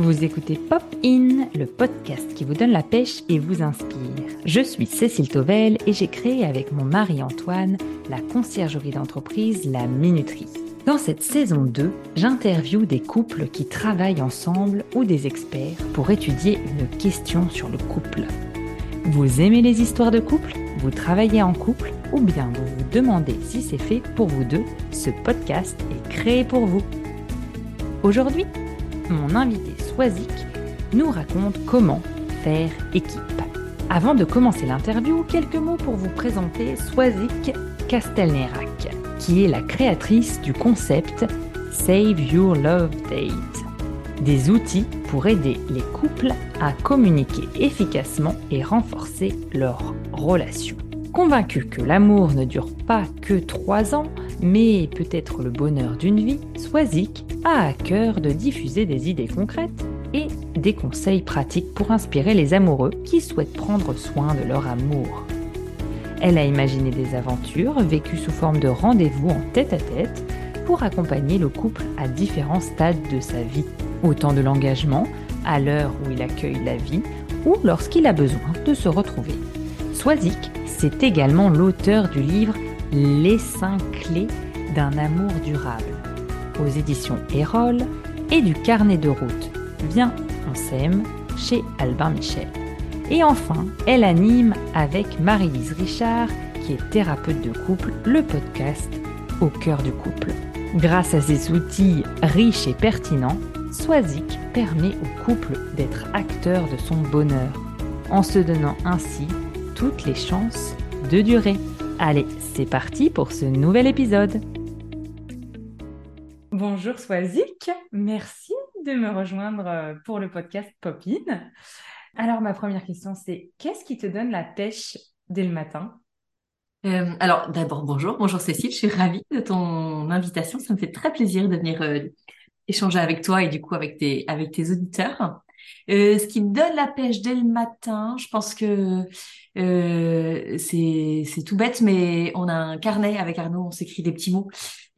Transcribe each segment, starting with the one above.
Vous écoutez Pop In, le podcast qui vous donne la pêche et vous inspire. Je suis Cécile Tovel et j'ai créé avec mon mari Antoine la conciergerie d'entreprise La Minuterie. Dans cette saison 2, j'interviewe des couples qui travaillent ensemble ou des experts pour étudier une question sur le couple. Vous aimez les histoires de couple Vous travaillez en couple Ou bien vous vous demandez si c'est fait pour vous deux Ce podcast est créé pour vous. Aujourd'hui, mon invité Swazik nous raconte comment faire équipe. Avant de commencer l'interview, quelques mots pour vous présenter Swazik Castelnerac, qui est la créatrice du concept Save Your Love Date. Des outils pour aider les couples à communiquer efficacement et renforcer leur relation. Convaincu que l'amour ne dure pas que trois ans, mais peut-être le bonheur d'une vie, Swazik a à cœur de diffuser des idées concrètes et des conseils pratiques pour inspirer les amoureux qui souhaitent prendre soin de leur amour. Elle a imaginé des aventures vécues sous forme de rendez-vous en tête-à-tête pour accompagner le couple à différents stades de sa vie, autant de l'engagement, à l'heure où il accueille la vie ou lorsqu'il a besoin de se retrouver. Swazik, c'est également l'auteur du livre Les 5 clés d'un amour durable aux éditions Erol et du carnet de route Viens, on s'aime chez Albin Michel. Et enfin, elle anime avec Marie-Lise Richard, qui est thérapeute de couple, le podcast Au cœur du couple. Grâce à ces outils riches et pertinents, Swazik permet au couple d'être acteur de son bonheur, en se donnant ainsi toutes les chances de durer. Allez, c'est parti pour ce nouvel épisode. Bonjour Swazik, merci de me rejoindre euh, pour le podcast Popin. Alors ma première question c'est qu'est-ce qui te donne la pêche dès le matin? Euh, alors d'abord bonjour, bonjour Cécile, je suis ravie de ton invitation, ça me fait très plaisir de venir euh, échanger avec toi et du coup avec tes avec tes auditeurs. Ce qui me donne la pêche dès le matin, je pense que c'est c'est tout bête, mais on a un carnet avec Arnaud, on s'écrit des petits mots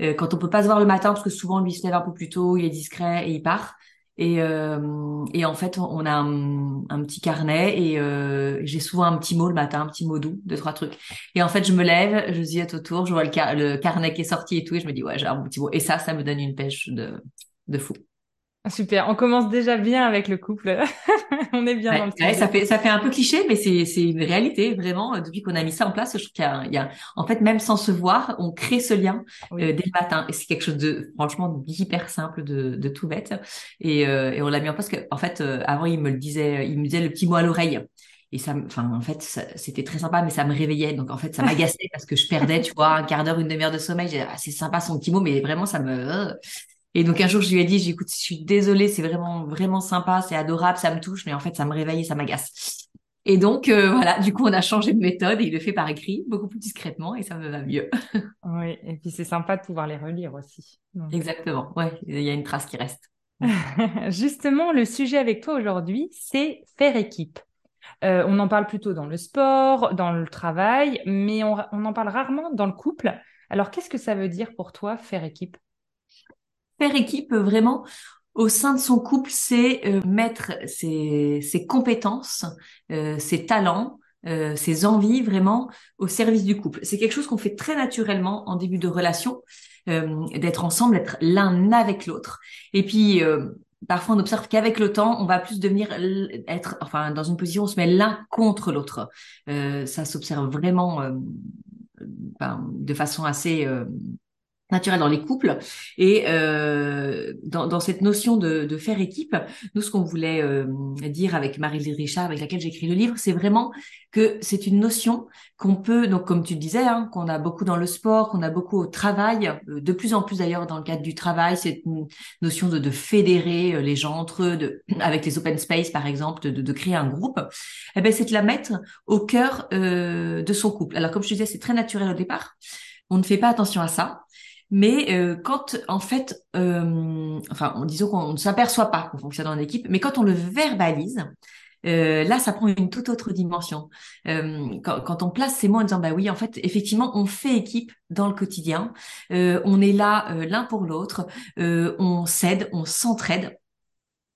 euh, quand on peut pas se voir le matin parce que souvent lui se lève un peu plus tôt, il est discret et il part. Et, euh, et en fait, on a un, petit carnet et euh, j'ai souvent un petit mot le matin, un petit mot doux, deux trois trucs. Et en fait, je me lève, je ziote autour, je vois le, le carnet qui est sorti et tout, et je me dis ouais, j'ai un petit mot. Et ça, ça me donne une pêche de de fou. Super, on commence déjà bien avec le couple. on est bien dans le ouais, ça fait ça fait un peu cliché, mais c'est c'est une réalité vraiment. Depuis qu'on a mis ça en place, je trouve qu'il y, y, a en fait même sans se voir, on crée ce lien euh, dès le matin et c'est quelque chose de franchement hyper simple, de, de tout bête. Et, euh, et on l'a mis en place que en fait euh, avant il me le disait, il me disait le petit mot à l'oreille. Et ça, enfin, en fait, c'était très sympa, mais ça me réveillait. Donc, en fait, ça m'agaçait parce que je perdais, tu vois, un quart d'heure, une demi-heure de sommeil. J'ai, ah, c'est sympa son petit mot, mais vraiment, ça me, et donc un jour, je lui ai dit, j'écoute, je suis désolée, c'est vraiment vraiment sympa, c'est adorable, ça me touche, mais en fait, ça me réveille et ça m'agace. Et donc euh, voilà, du coup, on a changé de méthode et il le fait par écrit, beaucoup plus discrètement, et ça me va mieux. oui, et puis c'est sympa de pouvoir les relire aussi. Exactement, ouais, il y a une trace qui reste. Justement, le sujet avec toi aujourd'hui, c'est faire équipe. Euh, on en parle plutôt dans le sport, dans le travail, mais on, on en parle rarement dans le couple. Alors, qu'est-ce que ça veut dire pour toi faire équipe? Faire équipe vraiment au sein de son couple, c'est euh, mettre ses, compétences, euh, ses talents, euh, ses envies vraiment au service du couple. C'est quelque chose qu'on fait très naturellement en début de relation, d'être ensemble, être l'un avec l'autre. Et puis parfois on observe qu'avec le temps, on va plus devenir être, enfin dans une position, on se met l'un contre l'autre. ça s'observe vraiment ben, de façon assez naturel dans les couples. Et euh, dans, dans, cette notion de, de, faire équipe, nous, ce qu'on voulait euh, dire avec Marie-Lise Richard, avec laquelle j'ai écrit le livre, c'est vraiment que c'est une notion qu'on peut, donc comme tu disais, hein, qu'on a beaucoup dans le sport, qu'on a beaucoup au travail, euh, de plus en plus d'ailleurs dans le cadre du travail, cette notion de, de fédérer euh, les gens entre eux, de, avec les open space par exemple, de, de créer un groupe, eh ben, c'est de la mettre au cœur euh, de son couple. Alors comme je disais, c'est très naturel au départ. On ne fait pas attention à ça. Mais euh, quand, en fait, euh, enfin, disons qu'on ne s'aperçoit pas qu'on fonctionne en équipe, mais quand on le verbalise, euh, là, ça prend une toute autre dimension. Euh, quand, on place ces mots en disant, bah oui, en fait, effectivement, on fait équipe dans le quotidien. On est là l'un pour l'autre. on s'aide, on s'entraide.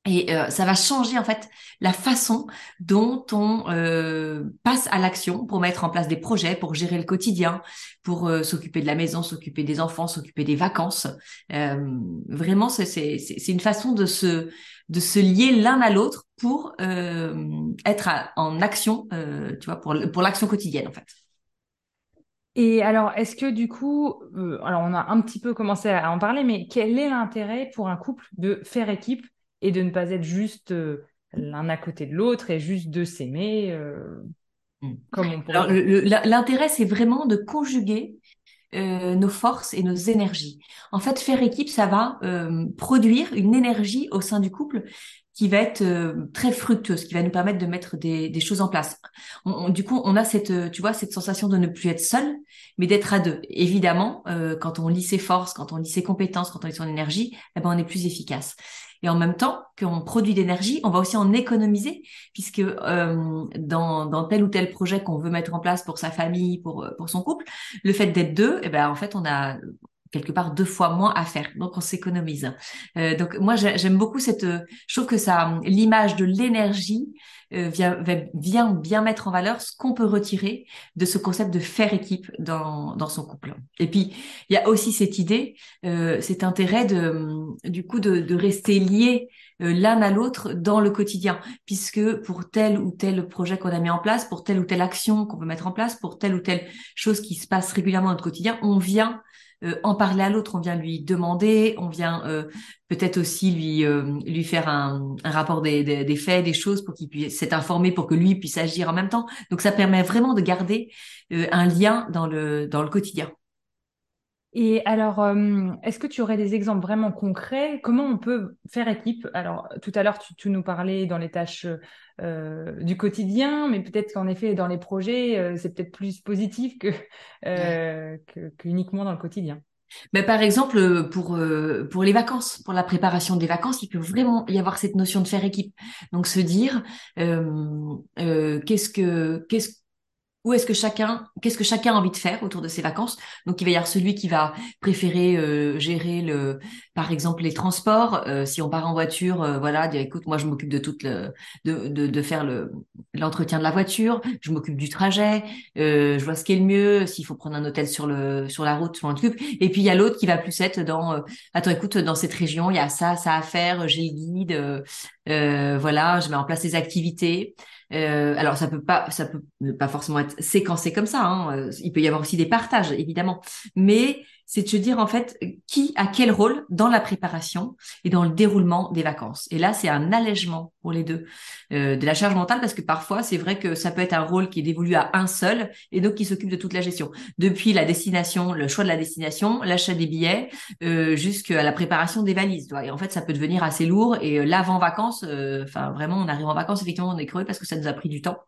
Et euh, ça va changer en fait la façon dont on euh, passe à l'action pour mettre en place des projets, pour gérer le quotidien, pour euh, s'occuper de la maison, s'occuper des enfants, s'occuper des vacances. vraiment, c'est une façon de se de se lier l'un à l'autre pour être en action, tu vois, pour pour l'action quotidienne en fait. Et alors, est-ce que du coup, alors on a un petit peu commencé à en parler, mais quel est l'intérêt pour un couple de faire équipe et de ne pas être juste euh, l'un à côté de l'autre et juste de s'aimer euh, mm. comme on pourrait. L'intérêt, c'est vraiment de conjuguer euh, nos forces et nos énergies. En fait, faire équipe, ça va produire une énergie au sein du couple qui va être très fructueuse, qui va nous permettre de mettre des, des choses en place. du coup, on a cette, tu vois, cette sensation de ne plus être seul, mais d'être à deux. Évidemment, quand on lit ses forces, quand on lit ses compétences, quand on lit son énergie, eh ben, on est plus efficace. Et en même temps qu'on produit d'énergie, on va aussi en économiser, puisque euh, dans, dans tel ou tel projet qu'on veut mettre en place pour sa famille, pour, euh, pour son couple, le fait d'être deux, eh ben, en fait, on a quelque part deux fois moins à faire. Donc on s'économise. Euh, donc moi j'aime beaucoup cette. Je trouve que ça, l'image de l'énergie euh, vient, vient bien mettre en valeur ce qu'on peut retirer de ce concept de faire équipe dans, dans son couple. Et puis il y a aussi cette idée, euh, cet intérêt de du coup de, de rester liés euh, l'un à l'autre dans le quotidien, puisque pour tel ou tel projet qu'on a mis en place, pour telle ou telle action qu'on veut mettre en place, pour telle ou telle chose qui se passe régulièrement dans notre quotidien, on vient euh, en parler à l'autre, on vient lui demander, on vient euh, peut-être aussi lui euh, lui faire un, rapport des, des, des, faits, des choses pour qu'il puisse s'être informé, pour que lui puisse agir en même temps. Donc ça permet vraiment de garder un lien dans le dans le quotidien. Et alors, est-ce que tu aurais des exemples vraiment concrets? Comment on peut faire équipe? Alors, tout à l'heure, tu, tu, nous parlais dans les tâches euh, du quotidien, mais peut-être qu'en effet, dans les projets, euh, c'est peut-être plus positif que, euh, que, uniquement dans le quotidien. Mais par exemple, pour pour les vacances, pour la préparation des vacances, il peut vraiment y avoir cette notion de faire équipe. Donc se dire qu'est-ce que qu'est-ce où est-ce que chacun, qu'est-ce que chacun a envie de faire autour de ses vacances. Donc il va y avoir celui qui va préférer euh, gérer le, par exemple les transports. Euh, si on part en voiture, euh, voilà, dire écoute, moi je m'occupe de toute le, de, de, de faire le l'entretien de la voiture, je m'occupe du trajet, je vois ce qui est le mieux. S'il faut prendre un hôtel sur le sur la route, je m'en occupe. Et puis il y a l'autre qui va plus être dans, attends, écoute, dans cette région, il y a ça, ça à faire, j'ai le guide, voilà, je mets en place des activités. Euh, alors ça peut pas, ça peut pas forcément être séquencé comme ça. Hein. Euh, il peut y avoir aussi des partages évidemment, mais c'est de se dire en fait qui a quel rôle dans la préparation et dans le déroulement des vacances. Et là, c'est un allègement pour les deux euh, de la charge mentale parce que parfois, c'est vrai que ça peut être un rôle qui est dévolu à un seul et donc qui s'occupe de toute la gestion, depuis la destination, le choix de la destination, l'achat des billets, euh, jusqu'à la préparation des valises. Et en fait, ça peut devenir assez lourd et euh, l'avant vacances, euh, enfin vraiment, on arrive en vacances, effectivement, on est crevé parce que ça nous a pris du temps.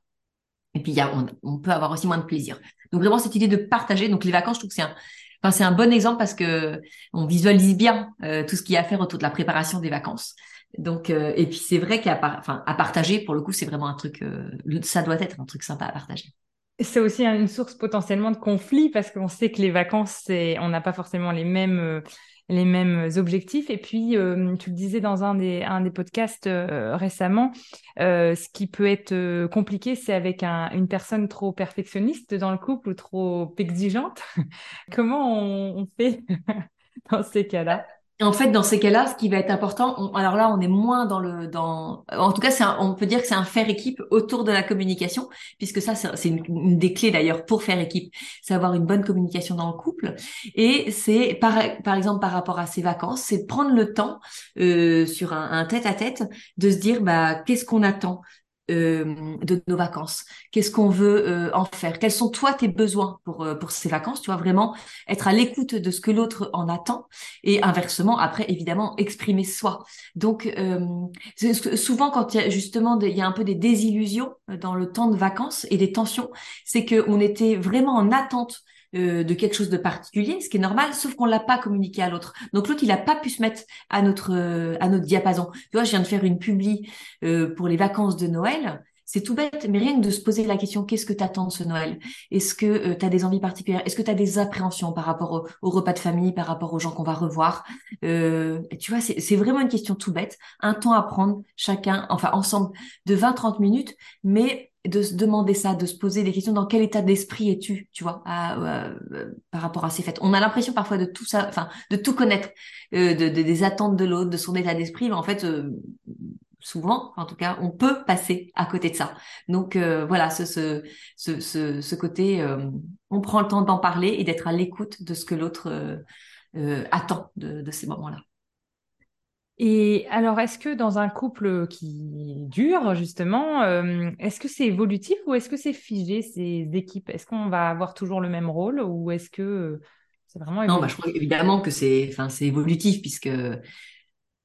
Et puis, y a, on, peut avoir aussi moins de plaisir. Donc, vraiment, cette idée de partager. Donc, les vacances, je trouve que c'est C'est un bon exemple parce que on visualise bien euh, tout ce qu'il y a à faire autour de la préparation des vacances. Donc, euh, et puis c'est vrai qu'à à partager, pour le coup, c'est vraiment un truc, euh, ça doit être un truc sympa à partager. C'est aussi une source potentiellement de conflit parce qu'on sait que les vacances, on n'a pas forcément les mêmes les mêmes objectifs. Et puis, euh, tu le disais dans un des, un des podcasts euh, récemment, euh, ce qui peut être compliqué, c'est avec un, une personne trop perfectionniste dans le couple ou trop exigeante. Comment on fait dans ces cas-là? En fait, dans ces cas-là, ce qui va être important, alors là, on est moins dans le, dans, en tout cas, on peut dire que c'est un faire équipe autour de la communication, puisque ça, c'est une, des clés d'ailleurs pour faire équipe, c'est avoir une bonne communication dans le couple. Et c'est par, par exemple par rapport à ses vacances, c'est prendre le temps euh, sur un tête-à-tête de se dire, bah, qu'est-ce qu'on attend euh, de nos vacances. Qu'est-ce qu'on veut euh, en faire? Quels sont toi tes besoins pour euh, pour ces vacances? Tu vois vraiment être à l'écoute de ce que l'autre en attend et inversement après évidemment exprimer soi. Donc souvent quand il y a justement il y a un peu des désillusions dans le temps de vacances et des tensions, c'est que on était vraiment en attente euh, de quelque chose de particulier, ce qui est normal, sauf qu'on l'a pas communiqué à l'autre. Donc l'autre, il a pas pu se mettre à notre euh, à notre diapason. Tu vois, je viens de faire une publi euh, pour les vacances de Noël. c'est tout bête, mais rien que de se poser la question, qu'est-ce que tu attends de ce Noël? Est-ce que tu as des envies particulières? Est-ce que tu as des appréhensions par rapport au, repas de famille, par rapport aux gens qu'on va revoir? Tu vois, c'est vraiment une question tout bête. Un temps à prendre chacun, enfin ensemble, de 20-30 minutes, mais de se demander ça, de se poser des questions dans quel état d'esprit es-tu, tu vois, à, par rapport à ces fêtes. On a l'impression parfois de tout ça, enfin, de tout connaître, euh, de, des attentes de l'autre, de son état d'esprit, mais en fait, euh, souvent, en tout cas, on peut passer à côté de ça. Donc euh, voilà, ce, ce, ce, ce, côté, on prend le temps d'en parler et d'être à l'écoute de ce que l'autre attend de, de ces moments-là. Et alors, est-ce que dans un couple qui dure, justement, euh, est-ce que c'est évolutif ou est-ce que c'est figé, ces équipes? Est-ce qu'on va avoir toujours le même rôle ou est-ce que c'est vraiment évolutif Non, bah, je crois évidemment que c'est enfin, évolutif puisque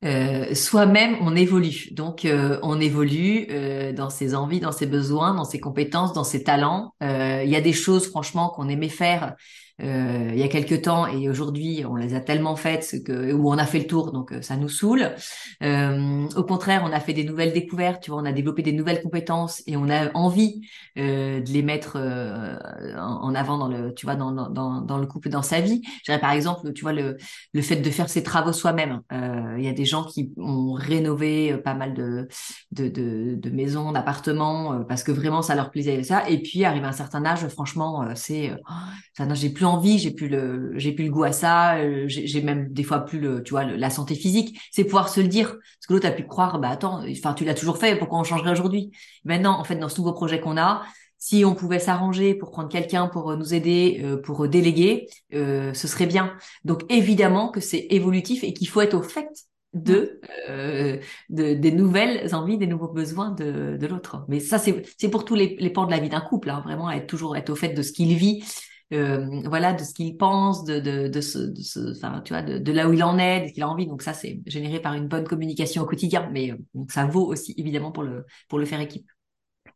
euh, soi-même, on évolue. Donc, euh, on évolue dans ses envies, dans ses besoins, dans ses compétences, dans ses talents. Il y a des choses, franchement, qu'on aimait faire euh, il y a quelques temps et aujourd'hui on les a tellement faites que où on a fait le tour donc euh, ça nous saoule. Euh, au contraire, on a fait des nouvelles découvertes, tu vois, on a développé des nouvelles compétences et on a envie euh, de les mettre euh, en avant dans le tu vois dans, dans, dans le couple dans sa vie. Je dirais par exemple, tu vois le le fait de faire ses travaux soi-même. Il y a des gens qui ont rénové pas mal de de, de, de maisons, d'appartements parce que vraiment ça leur plaisait ça et puis arrive à un certain âge, franchement, c'est ça j'ai plus j'ai plus le, j'ai plus le goût à ça, euh, j'ai même des fois plus le, tu vois, la santé physique. C'est pouvoir se le dire, parce que l'autre a pu croire, bah attends, enfin tu l'as toujours fait, pourquoi on changerait aujourd'hui? Maintenant, en fait, dans ce nouveau projet qu'on a, si on pouvait s'arranger pour prendre quelqu'un pour euh, nous aider, euh, pour déléguer, ce serait bien. Donc évidemment que c'est évolutif et qu'il faut être au fait de, de, des nouvelles envies, des nouveaux besoins de, de l'autre. Mais ça, c'est pour tous les, les pans de la vie d'un couple, hein, vraiment être toujours être au fait de ce qu'il vit, euh, voilà, de ce qu'il pense, de, de, de, ce, de ce, enfin, tu vois, de, là où il en est, de ce qu'il a envie. Donc ça, c'est généré par une bonne communication au quotidien, mais euh, ça vaut aussi évidemment pour le pour le faire équipe.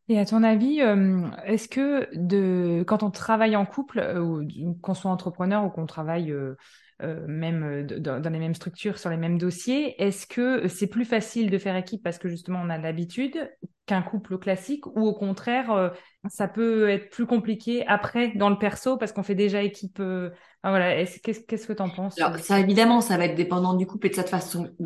Et à ton avis, euh, est-ce que de quand on travaille en couple, ou qu'on soit entrepreneur ou qu'on travaille même dans les mêmes structures, sur les mêmes dossiers, est-ce que c'est plus facile de faire équipe parce que justement on a l'habitude qu'un couple classique ou au contraire ça peut être plus compliqué après dans le perso parce qu'on fait déjà équipe. Euh, voilà, qu'est-ce que tu en penses? Alors, ça évidemment, ça va être dépendant du couple et de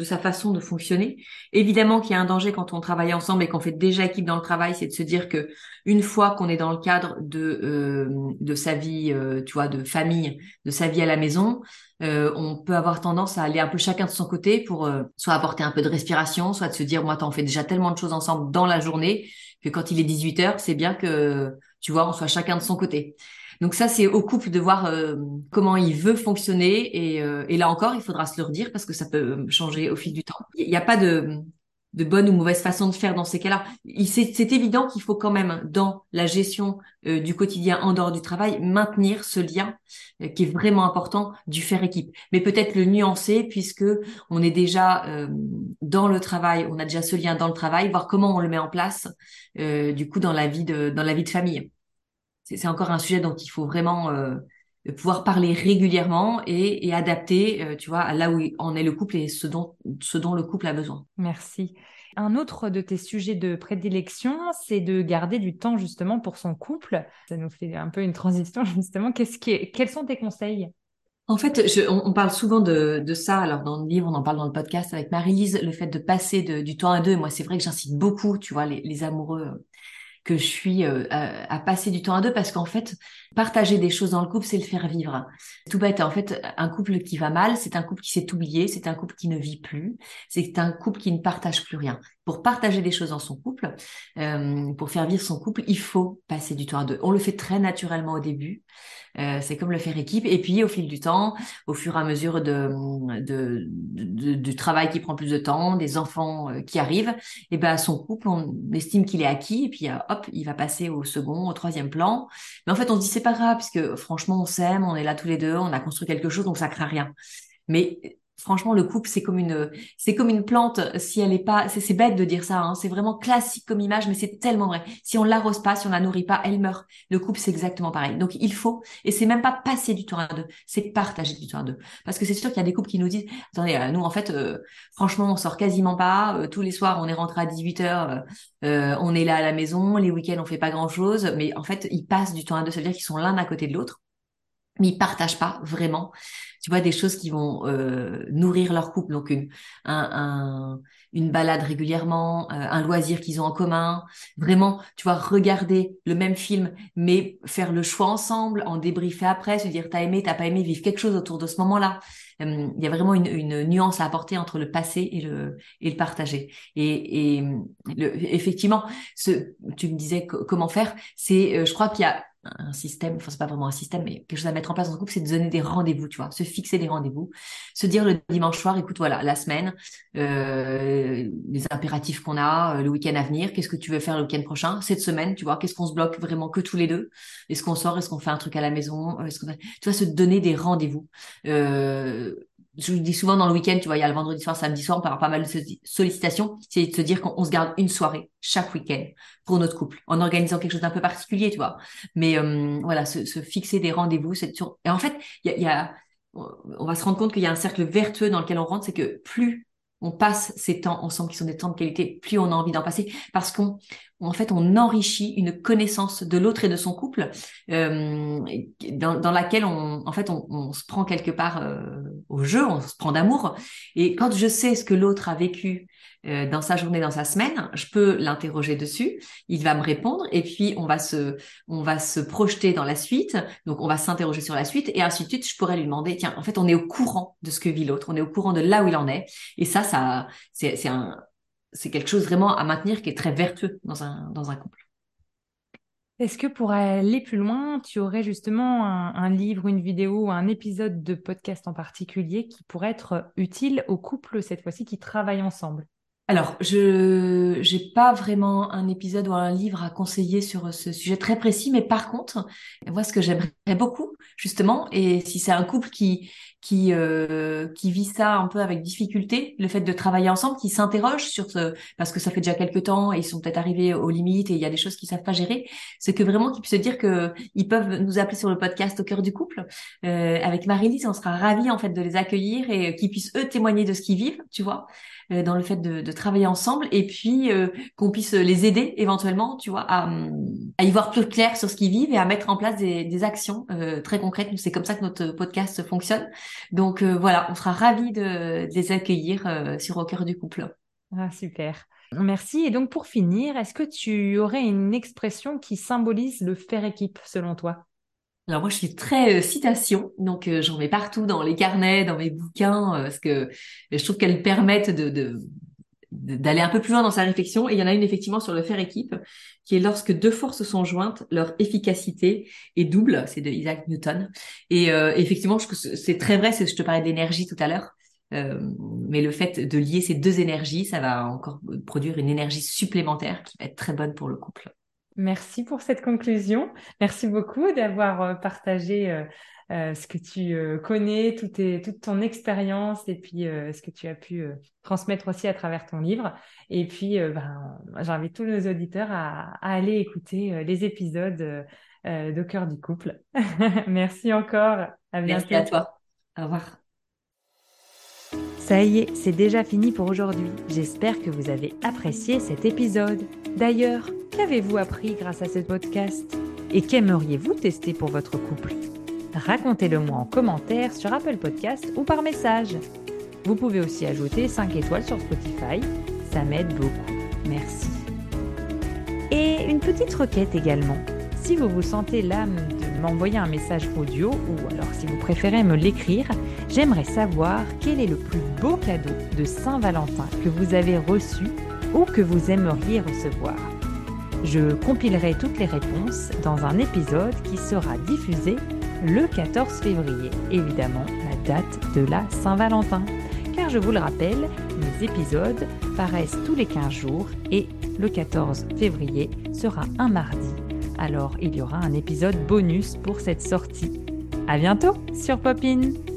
sa façon de fonctionner. Évidemment qu'il y a un danger quand on travaille ensemble et qu'on fait déjà équipe dans le travail, c'est de se dire que une fois qu'on est dans le cadre de euh, de sa vie, euh, tu vois, de famille, de sa vie à la maison, on peut avoir tendance à aller un peu chacun de son côté pour soit apporter un peu de respiration, soit de se dire moi, on fait déjà tellement de choses ensemble dans la journée que quand il est 18 heures, c'est bien que, tu vois, on soit chacun de son côté. Donc ça, c'est au couple de voir euh, comment il veut fonctionner. Et, euh, et, là encore, il faudra se le redire parce que ça peut changer au fil du temps. Il n'y a pas de, de bonne ou mauvaise façon de faire dans ces cas-là. C'est évident qu'il faut quand même, dans la gestion euh, du quotidien en dehors du travail, maintenir ce lien euh, qui est vraiment important du faire équipe. Mais peut-être le nuancer puisque on est déjà euh, dans le travail, on a déjà ce lien dans le travail, voir comment on le met en place du coup dans la vie de dans la vie de famille. C'est encore un sujet dont il faut vraiment pouvoir parler régulièrement et, et adapter, euh, tu vois, à là où en est le couple et ce dont, ce dont le couple a besoin. Merci. Un autre de tes sujets de prédilection, c'est de garder du temps justement pour son couple. Ça nous fait un peu une transition justement. Qu'est-ce qui est, quels sont tes conseils? En fait, je, on, parle souvent de, de, ça. Alors dans le livre, on en parle dans le podcast avec Marie-Lise, le fait de passer de, du temps à deux. Moi, c'est vrai que j'incite beaucoup, tu vois, les, les amoureux que je suis euh, à, passer du temps à deux parce qu'en fait, partager des choses dans le couple, c'est le faire vivre. Tout bête. En fait, un couple qui va mal, c'est un couple qui s'est oublié, c'est un couple qui ne vit plus, c'est un couple qui ne partage plus rien. Pour partager des choses dans son couple, euh, pour faire vivre son couple, il faut passer du temps à deux. On le fait très naturellement au début. Euh, c'est comme le faire équipe. Et puis, au fil du temps, au fur et à mesure de, du travail qui prend plus de temps, des enfants euh, qui arrivent, et eh ben son couple, on estime qu'il est acquis. Et puis, hop, il va passer au second, au troisième plan. Mais en fait, on se dit c'est pas grave, puisque franchement, on s'aime, on est là tous les deux, on a construit quelque chose, donc ça craint rien. Mais franchement, le couple, c'est comme une, c'est comme une plante. Si elle est pas, c'est bête de dire ça. Hein, c'est vraiment classique comme image, mais c'est tellement vrai. Si on l'arrose pas, si on la nourrit pas, elle meurt. Le couple, c'est exactement pareil. Donc il faut, et c'est même pas passer du temps à deux, c'est partager du temps à deux. Parce que c'est sûr qu'il y a des couples qui nous disent, attendez, euh, nous en fait, euh, franchement, on sort quasiment pas. Euh, tous les soirs, on est rentré à 18 h on est là à la maison. Les week-ends, on fait pas grand chose. Mais en fait, ils passent du temps à deux. Ça veut dire qu'ils sont l'un à côté de l'autre mais ils partagent pas vraiment, tu vois, des choses qui vont euh, nourrir leur couple. Donc une, un, une balade régulièrement, euh, un loisir qu'ils ont en commun, vraiment, tu vois, regarder le même film, mais faire le choix ensemble, en débriefer après, se dire t'as aimé, t'as pas aimé, vivre quelque chose autour de ce moment-là. Euh, il y a vraiment une, une, nuance à apporter entre le passé et le, et le partager. Et, et effectivement, ce, tu me disais comment faire, c'est, je crois qu'il y a un système, enfin c'est pas vraiment un système, mais quelque chose à mettre en place dans le couple, c'est de donner des rendez-vous, tu vois, se fixer des rendez-vous, se dire le dimanche soir, écoute, voilà, la semaine, euh, les impératifs qu'on a, euh, le week-end à venir, qu'est-ce que tu veux faire le week-end prochain, cette semaine, tu vois, qu'est-ce qu'on se bloque vraiment que tous les deux, est-ce qu'on sort, est-ce qu'on fait un truc à la maison, est-ce qu'on, tu vois, se donner des rendez-vous. Euh, je dis souvent dans le week-end, tu vois, il y a le vendredi soir, samedi soir, on peut pas mal de sollicitations, c'est de se dire qu'on se garde une soirée chaque week-end pour notre couple, en organisant quelque chose d'un peu particulier, tu vois. Mais euh, voilà, se, fixer des rendez-vous, c'est et en fait, y a, on va se rendre compte qu'il y a un cercle vertueux dans lequel on rentre, c'est que plus on passe ces temps ensemble qui sont des temps de qualité, plus on a envie d'en passer, parce qu'on, en fait, on enrichit une connaissance de l'autre et de son couple, euh, dans, dans, laquelle on, en fait, on, on se prend quelque part euh, au jeu, on se prend d'amour. Et quand je sais ce que l'autre a vécu euh, dans sa journée, dans sa semaine, je peux l'interroger dessus, il va me répondre et puis on va se, on va se projeter dans la suite, donc on va s'interroger sur la suite et ainsi de suite. Je pourrais lui demander, tiens, en fait, on est au courant de ce que vit l'autre, on est au courant de là où il en est et ça, ça, c'est, c'est un, c'est quelque chose vraiment à maintenir qui est très vertueux dans un, dans un couple. Est-ce que pour aller plus loin, tu aurais justement un, un, livre, une vidéo, un épisode de podcast en particulier qui pourrait être utile aux couples cette fois-ci qui travaillent ensemble? Alors, je j'ai pas vraiment un épisode ou un livre à conseiller sur ce sujet très précis, mais par contre, moi, ce que j'aimerais beaucoup, justement, et si c'est un couple qui qui euh, qui vit ça un peu avec difficulté, le fait de travailler ensemble, qui s'interroge sur ce, parce que ça fait déjà quelques temps et ils sont peut-être arrivés aux limites et il y a des choses qu'ils savent pas gérer, c'est que vraiment qu'ils puissent se dire que ils peuvent nous appeler sur le podcast au cœur du couple. Euh, avec Marie-Lise, on sera ravis en fait de les accueillir et qu'ils puissent eux témoigner de ce qu'ils vivent, tu vois. Euh, dans le fait de, de, travailler ensemble et puis euh, qu'on puisse les aider éventuellement, tu vois, à, à, y voir plus clair sur ce qu'ils vivent et à mettre en place des, des actions euh, très concrètes. C'est comme ça que notre podcast fonctionne. Donc voilà, on sera ravis de, de les accueillir sur Au cœur du couple. Ah, super. Merci. Et donc pour finir, est-ce que tu aurais une expression qui symbolise le faire équipe selon toi? Alors moi, je suis très euh, citation, donc euh, j'en mets partout dans les carnets, dans mes bouquins, euh, parce que je trouve qu'elles permettent de, d'aller un peu plus loin dans sa réflexion. Et il y en a une effectivement sur le faire équipe, qui est lorsque deux forces sont jointes, leur efficacité est double. C'est de Isaac Newton. Et effectivement, je, c'est très vrai. Je te parlais d'énergie tout à l'heure. mais le fait de lier ces deux énergies, ça va encore produire une énergie supplémentaire qui va être très bonne pour le couple. Merci pour cette conclusion. Merci beaucoup d'avoir euh, partagé euh, euh, ce que tu connais, toute, toute ton expérience et puis ce que tu as pu transmettre aussi à travers ton livre. Et puis, ben, j'invite tous nos auditeurs à, aller écouter les épisodes de Cœur du couple. Merci encore. À Merci à toi. Au revoir. Ça y est, c'est déjà fini pour aujourd'hui. J'espère que vous avez apprécié cet épisode. D'ailleurs, Qu'avez-vous appris grâce à ce podcast? Et qu'aimeriez-vous tester pour votre couple? Racontez-le moi en commentaire sur Apple Podcast ou par message. Vous pouvez aussi ajouter 5 étoiles sur Spotify, ça m'aide beaucoup. Merci. Et une petite requête également. Si vous vous sentez l'âme de m'envoyer un message audio ou alors si vous préférez me l'écrire, j'aimerais savoir quel est le plus beau cadeau de Saint-Valentin que vous avez reçu ou que vous aimeriez recevoir. Je compilerai toutes les réponses dans un épisode qui sera diffusé le 14 février, évidemment la date de la Saint-Valentin. Car je vous le rappelle, mes épisodes paraissent tous les 15 jours et le 14 février sera un mardi. Alors il y aura un épisode bonus pour cette sortie. À bientôt sur Popin!